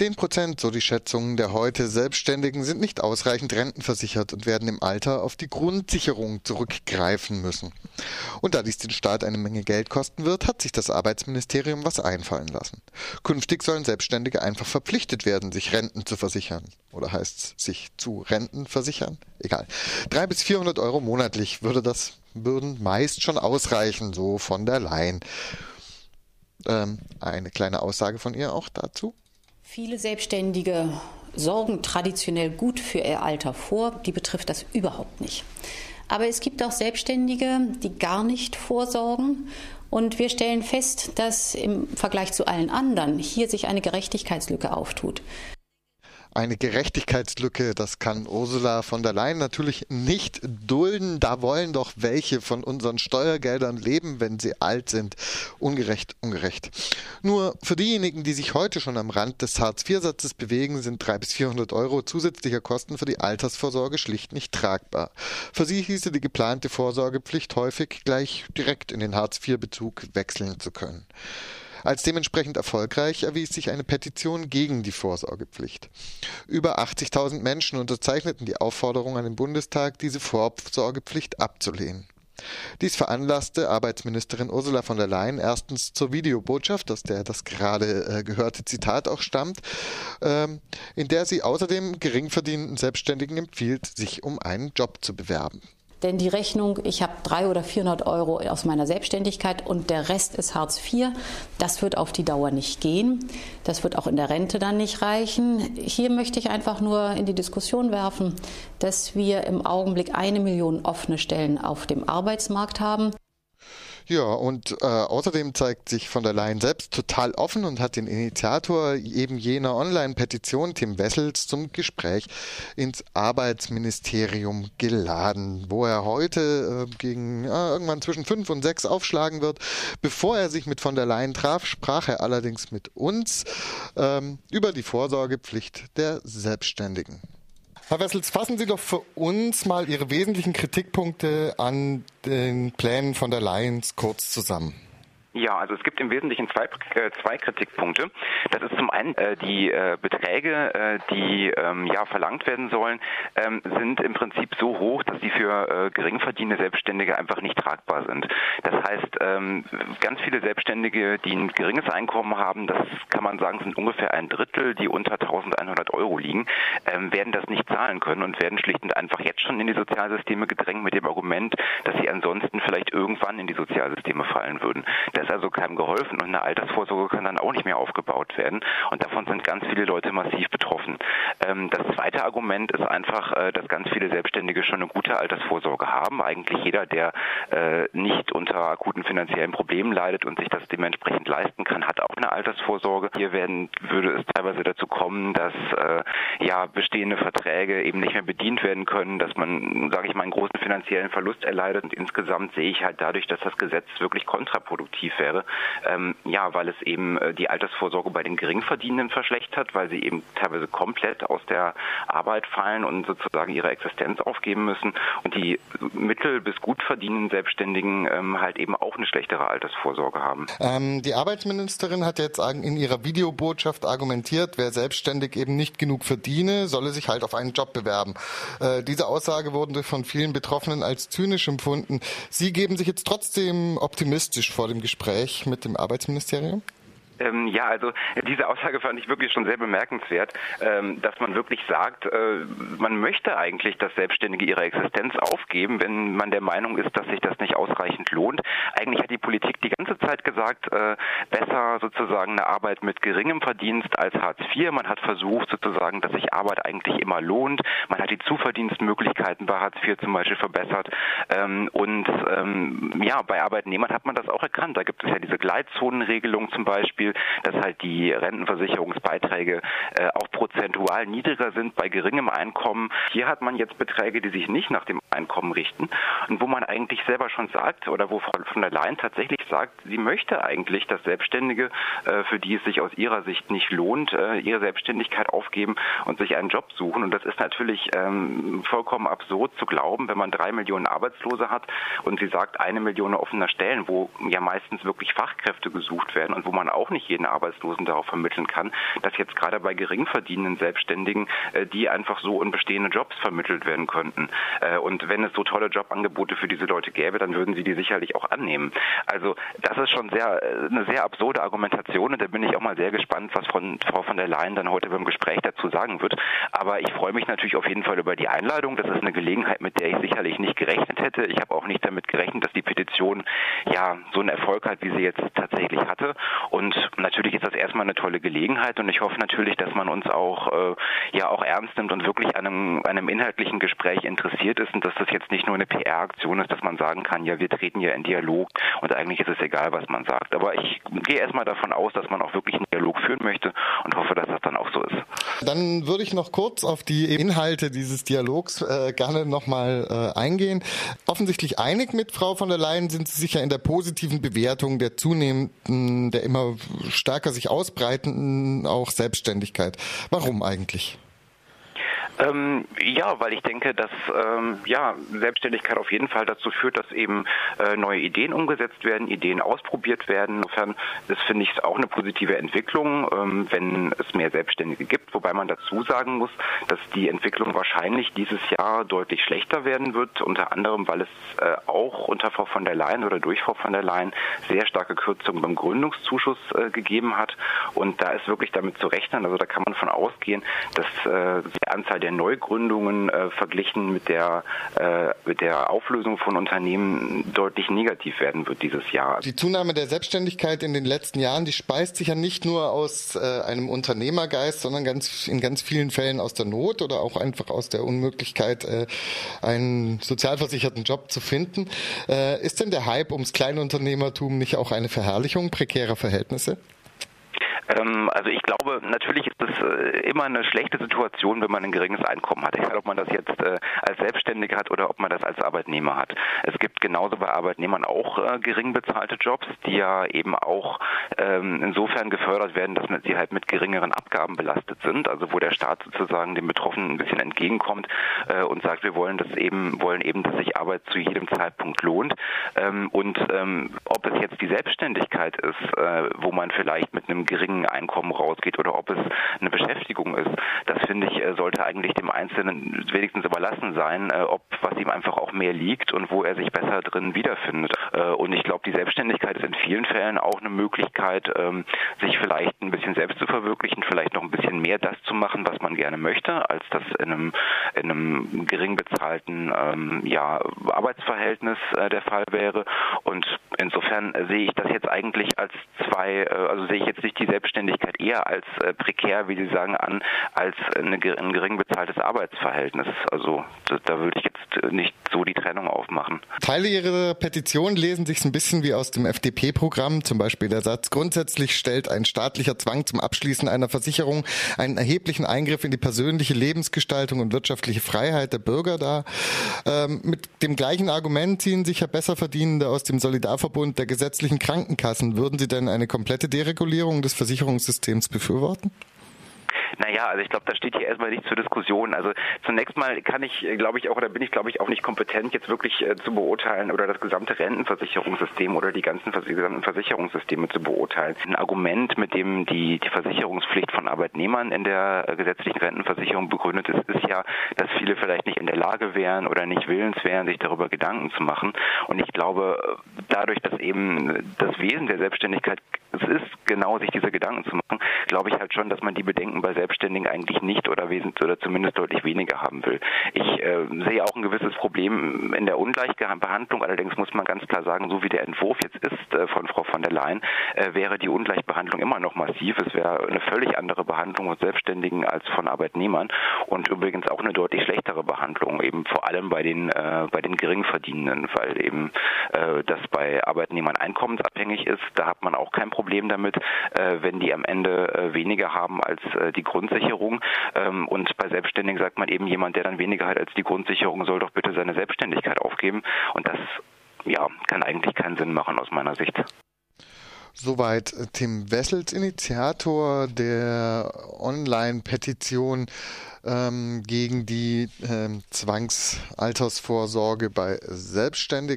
Zehn Prozent, so die Schätzungen der heute Selbstständigen, sind nicht ausreichend rentenversichert und werden im Alter auf die Grundsicherung zurückgreifen müssen. Und da dies den Staat eine Menge Geld kosten wird, hat sich das Arbeitsministerium was einfallen lassen. Künftig sollen Selbstständige einfach verpflichtet werden, sich Renten zu versichern. Oder heißt es, sich zu Renten versichern? Egal. Drei bis vierhundert Euro monatlich würde das, würden meist schon ausreichen, so von der Leyen. Ähm, eine kleine Aussage von ihr auch dazu. Viele Selbstständige sorgen traditionell gut für ihr Alter vor. Die betrifft das überhaupt nicht. Aber es gibt auch Selbstständige, die gar nicht vorsorgen. Und wir stellen fest, dass im Vergleich zu allen anderen hier sich eine Gerechtigkeitslücke auftut eine Gerechtigkeitslücke. Das kann Ursula von der Leyen natürlich nicht dulden. Da wollen doch welche von unseren Steuergeldern leben, wenn sie alt sind. Ungerecht, ungerecht. Nur für diejenigen, die sich heute schon am Rand des Hartz-IV-Satzes bewegen, sind 300 bis 400 Euro zusätzlicher Kosten für die Altersvorsorge schlicht nicht tragbar. Für sie hieße die geplante Vorsorgepflicht häufig gleich direkt in den Hartz-IV-Bezug wechseln zu können. Als dementsprechend erfolgreich erwies sich eine Petition gegen die Vorsorgepflicht. Über 80.000 Menschen unterzeichneten die Aufforderung an den Bundestag, diese Vorsorgepflicht abzulehnen. Dies veranlasste Arbeitsministerin Ursula von der Leyen erstens zur Videobotschaft, aus der das gerade äh, gehörte Zitat auch stammt, ähm, in der sie außerdem geringverdienenden Selbstständigen empfiehlt, sich um einen Job zu bewerben. Denn die Rechnung, ich habe 300 oder 400 Euro aus meiner Selbstständigkeit und der Rest ist Hartz IV, das wird auf die Dauer nicht gehen. Das wird auch in der Rente dann nicht reichen. Hier möchte ich einfach nur in die Diskussion werfen, dass wir im Augenblick eine Million offene Stellen auf dem Arbeitsmarkt haben. Ja, und äh, außerdem zeigt sich von der Leyen selbst total offen und hat den Initiator eben jener Online-Petition, Tim Wessels, zum Gespräch ins Arbeitsministerium geladen, wo er heute äh, gegen äh, irgendwann zwischen fünf und sechs aufschlagen wird. Bevor er sich mit von der Leyen traf, sprach er allerdings mit uns ähm, über die Vorsorgepflicht der Selbstständigen. Herr Wessels, fassen Sie doch für uns mal Ihre wesentlichen Kritikpunkte an den Plänen von der Lions kurz zusammen. Ja, also es gibt im Wesentlichen zwei, äh, zwei Kritikpunkte. Das ist zum einen äh, die äh, Beträge, äh, die ähm, ja verlangt werden sollen, ähm, sind im Prinzip so hoch, dass sie für äh, geringverdienende Selbstständige einfach nicht tragbar sind. Das heißt, ähm, ganz viele Selbstständige, die ein geringes Einkommen haben, das kann man sagen, sind ungefähr ein Drittel, die unter 1100 Euro liegen, ähm, werden das nicht zahlen können und werden schlicht und einfach jetzt schon in die Sozialsysteme gedrängt mit dem Argument, dass sie ansonsten vielleicht irgendwann in die Sozialsysteme fallen würden. Da ist also keinem geholfen und eine Altersvorsorge kann dann auch nicht mehr aufgebaut werden. Und davon sind ganz viele Leute massiv betroffen. Ähm, das zweite Argument ist einfach, äh, dass ganz viele Selbstständige schon eine gute Altersvorsorge haben. Eigentlich jeder, der äh, nicht unter akuten finanziellen Problemen leidet und sich das dementsprechend leisten kann, hat auch eine Altersvorsorge. Hier werden, würde es teilweise dazu kommen, dass äh, ja bestehende Verträge eben nicht mehr bedient werden können, dass man, sage ich mal, einen großen finanziellen Verlust erleidet. Und insgesamt sehe ich halt dadurch, dass das Gesetz wirklich kontraproduktiv attraktiv wäre. Ähm, ja, weil es eben äh, die Altersvorsorge bei den Geringverdienenden verschlechtert, weil sie eben teilweise komplett aus der Arbeit fallen und sozusagen ihre Existenz aufgeben müssen und die mittel- bis gut verdienenden Selbstständigen ähm, halt eben auch eine schlechtere Altersvorsorge haben. Ähm, die Arbeitsministerin hat jetzt in ihrer Videobotschaft argumentiert, wer selbstständig eben nicht genug verdiene, solle sich halt auf einen Job bewerben. Äh, diese Aussage wurde von vielen Betroffenen als zynisch empfunden. Sie geben sich jetzt trotzdem optimistisch vor dem Gespräch Gespräch mit dem Arbeitsministerium? Ähm, ja, also diese Aussage fand ich wirklich schon sehr bemerkenswert, ähm, dass man wirklich sagt, äh, man möchte eigentlich, dass Selbstständige ihre Existenz aufgeben, wenn man der Meinung ist, dass sich das nicht ausreichend lohnt. Eigentlich hat die Politik die ganze Zeit gesagt, äh, besser sozusagen eine Arbeit mit geringem Verdienst als Hartz IV. Man hat versucht sozusagen, dass sich Arbeit eigentlich immer lohnt. Man hat die Zuverdienstmöglichkeiten bei Hartz IV zum Beispiel verbessert. Ähm, und ähm, ja, bei Arbeitnehmern hat man das auch erkannt. Da gibt es ja diese Gleitzonenregelung zum Beispiel dass halt die Rentenversicherungsbeiträge äh, auch prozentual niedriger sind bei geringem Einkommen. Hier hat man jetzt Beträge, die sich nicht nach dem Einkommen richten und wo man eigentlich selber schon sagt oder wo Frau von der Leyen tatsächlich sagt, sie möchte eigentlich, dass Selbstständige, äh, für die es sich aus ihrer Sicht nicht lohnt, äh, ihre Selbstständigkeit aufgeben und sich einen Job suchen. Und das ist natürlich ähm, vollkommen absurd zu glauben, wenn man drei Millionen Arbeitslose hat und sie sagt eine Million offener Stellen, wo ja meistens wirklich Fachkräfte gesucht werden und wo man auch nicht jeden Arbeitslosen darauf vermitteln kann, dass jetzt gerade bei gering verdienenden Selbstständigen äh, die einfach so in bestehende Jobs vermittelt werden könnten. Und wenn es so tolle Jobangebote für diese Leute gäbe, dann würden sie die sicherlich auch annehmen. Also das ist schon sehr äh, eine sehr absurde Argumentation und da bin ich auch mal sehr gespannt, was von Frau von der Leyen dann heute beim Gespräch dazu sagen wird. Aber ich freue mich natürlich auf jeden Fall über die Einladung. Das ist eine Gelegenheit, mit der ich sicherlich nicht gerechnet hätte. Ich habe auch nicht damit gerechnet, dass die Petition ja so einen Erfolg hat, wie sie jetzt tatsächlich hatte. Und natürlich ist das erstmal eine tolle Gelegenheit und ich hoffe natürlich, dass man uns auch äh, ja auch ernst nimmt und wirklich an einem, einem inhaltlichen Gespräch interessiert ist und dass das jetzt nicht nur eine PR-Aktion ist, dass man sagen kann, ja, wir treten ja in Dialog und eigentlich ist es egal, was man sagt. Aber ich gehe erstmal davon aus, dass man auch wirklich einen Dialog führen möchte und hoffe, dass das dann auch so ist. Dann würde ich noch kurz auf die Inhalte dieses Dialogs äh, gerne nochmal äh, eingehen. Offensichtlich einig mit Frau von der Leyen sind Sie sicher in der positiven Bewertung der zunehmenden, der immer stärker sich ausbreitenden auch Selbstständigkeit. Warum eigentlich? Ähm, ja, weil ich denke, dass ähm, ja, Selbstständigkeit auf jeden Fall dazu führt, dass eben äh, neue Ideen umgesetzt werden, Ideen ausprobiert werden. Insofern ist, finde ich, auch eine positive Entwicklung, ähm, wenn es mehr Selbstständige gibt. Wobei man dazu sagen muss, dass die Entwicklung wahrscheinlich dieses Jahr deutlich schlechter werden wird, unter anderem, weil es äh, auch unter Frau von der Leyen oder durch Frau von der Leyen sehr starke Kürzungen beim Gründungszuschuss äh, gegeben hat. Und da ist wirklich damit zu rechnen, also da kann man von ausgehen, dass äh, die Anzahl der der Neugründungen äh, verglichen mit der, äh, mit der Auflösung von Unternehmen deutlich negativ werden wird dieses Jahr. Die Zunahme der Selbstständigkeit in den letzten Jahren, die speist sich ja nicht nur aus äh, einem Unternehmergeist, sondern ganz, in ganz vielen Fällen aus der Not oder auch einfach aus der Unmöglichkeit, äh, einen sozialversicherten Job zu finden. Äh, ist denn der Hype ums Kleinunternehmertum nicht auch eine Verherrlichung prekärer Verhältnisse? Ähm, also ich glaube, natürlich ist es äh, immer eine schlechte Situation, wenn man ein geringes Einkommen hat. Egal, ob man das jetzt äh, als Selbstständiger hat oder ob man das als Arbeitnehmer hat. Es gibt genauso bei Arbeitnehmern auch äh, gering bezahlte Jobs, die ja eben auch ähm, insofern gefördert werden, dass sie halt mit geringeren Abgaben belastet sind. Also wo der Staat sozusagen den Betroffenen ein bisschen entgegenkommt und sagt, wir wollen das eben, wollen eben, dass sich Arbeit zu jedem Zeitpunkt lohnt. Ähm, und ob es jetzt die Selbstständigkeit ist, wo man vielleicht mit einem geringen Einkommen rausgeht oder ob es eine Beschäftigung ist. Das finde ich, äh, sollte eigentlich dem Einzelnen wenigstens überlassen sein, äh, ob was ihm einfach auch mehr liegt und wo er sich besser drin wiederfindet. Äh, und ich glaube, die Selbstständigkeit ist in vielen Fällen auch eine Möglichkeit, ähm, sich vielleicht ein bisschen selbst zu verwirklichen, vielleicht noch ein bisschen mehr das zu machen, was man gerne möchte, als das in einem, in einem gering bezahlten ähm, ja, Arbeitsverhältnis der Fall wäre. Und insofern sehe ich das jetzt eigentlich als zwei, also sehe ich jetzt nicht die Selbstständigkeit eher als äh, prekär, wie Sie sagen, an, als eine, ein gering bezahltes Arbeitsverhältnis. Also da, würde ich jetzt äh, nicht so die Trennung aufmachen. Teile Ihrer Petition lesen sich ein bisschen wie aus dem FDP-Programm, zum Beispiel der Satz, grundsätzlich stellt ein staatlicher Zwang zum Abschließen einer Versicherung einen erheblichen Eingriff in die persönliche Lebensgestaltung und wirtschaftliche Freiheit der Bürger dar. Ähm, mit dem gleichen Argument ziehen sich ja Besserverdienende aus dem Solidarverbund der gesetzlichen Krankenkassen. Würden Sie denn eine komplette Deregulierung des Versicherungssystems befürworten? Naja, also ich glaube, da steht hier erstmal nicht zur Diskussion. Also zunächst mal kann ich, äh, glaube ich, auch, oder bin ich, glaube ich, auch nicht kompetent, jetzt wirklich äh, zu beurteilen oder das gesamte Rentenversicherungssystem oder die ganzen gesamten Versicherungssysteme zu beurteilen. Ein Argument, mit dem die, die Versicherungspflicht von Arbeitnehmern in der äh, gesetzlichen Rentenversicherung begründet ist, ist ja, dass viele vielleicht nicht in der Lage wären oder nicht willens wären, sich darüber Gedanken zu machen. Und ich glaube, dadurch, dass eben das Wesen der Selbstständigkeit es ist, genau sich diese Gedanken zu machen, glaube ich halt schon, dass man die Bedenken bei Selbstständigen eigentlich nicht oder wesentlich oder zumindest deutlich weniger haben will. Ich äh, sehe auch ein gewisses Problem in der Ungleichbehandlung. Allerdings muss man ganz klar sagen, so wie der Entwurf jetzt ist äh, von Frau von der Leyen, äh, wäre die Ungleichbehandlung immer noch massiv. Es wäre eine völlig andere Behandlung von Selbstständigen als von Arbeitnehmern und übrigens auch eine deutlich schlechtere Behandlung, eben vor allem bei den äh, bei den Geringverdienenden, weil eben äh, das bei Arbeitnehmern einkommensabhängig ist. Da hat man auch kein Problem damit, äh, wenn die am Ende weniger haben als äh, die Grundsicherung. Ähm, und bei Selbstständigen sagt man eben, jemand, der dann weniger hat als die Grundsicherung, soll doch bitte seine Selbstständigkeit aufgeben. Und das ja, kann eigentlich keinen Sinn machen aus meiner Sicht. Soweit Tim Wessels, Initiator der Online-Petition ähm, gegen die ähm, Zwangsaltersvorsorge bei Selbstständigen.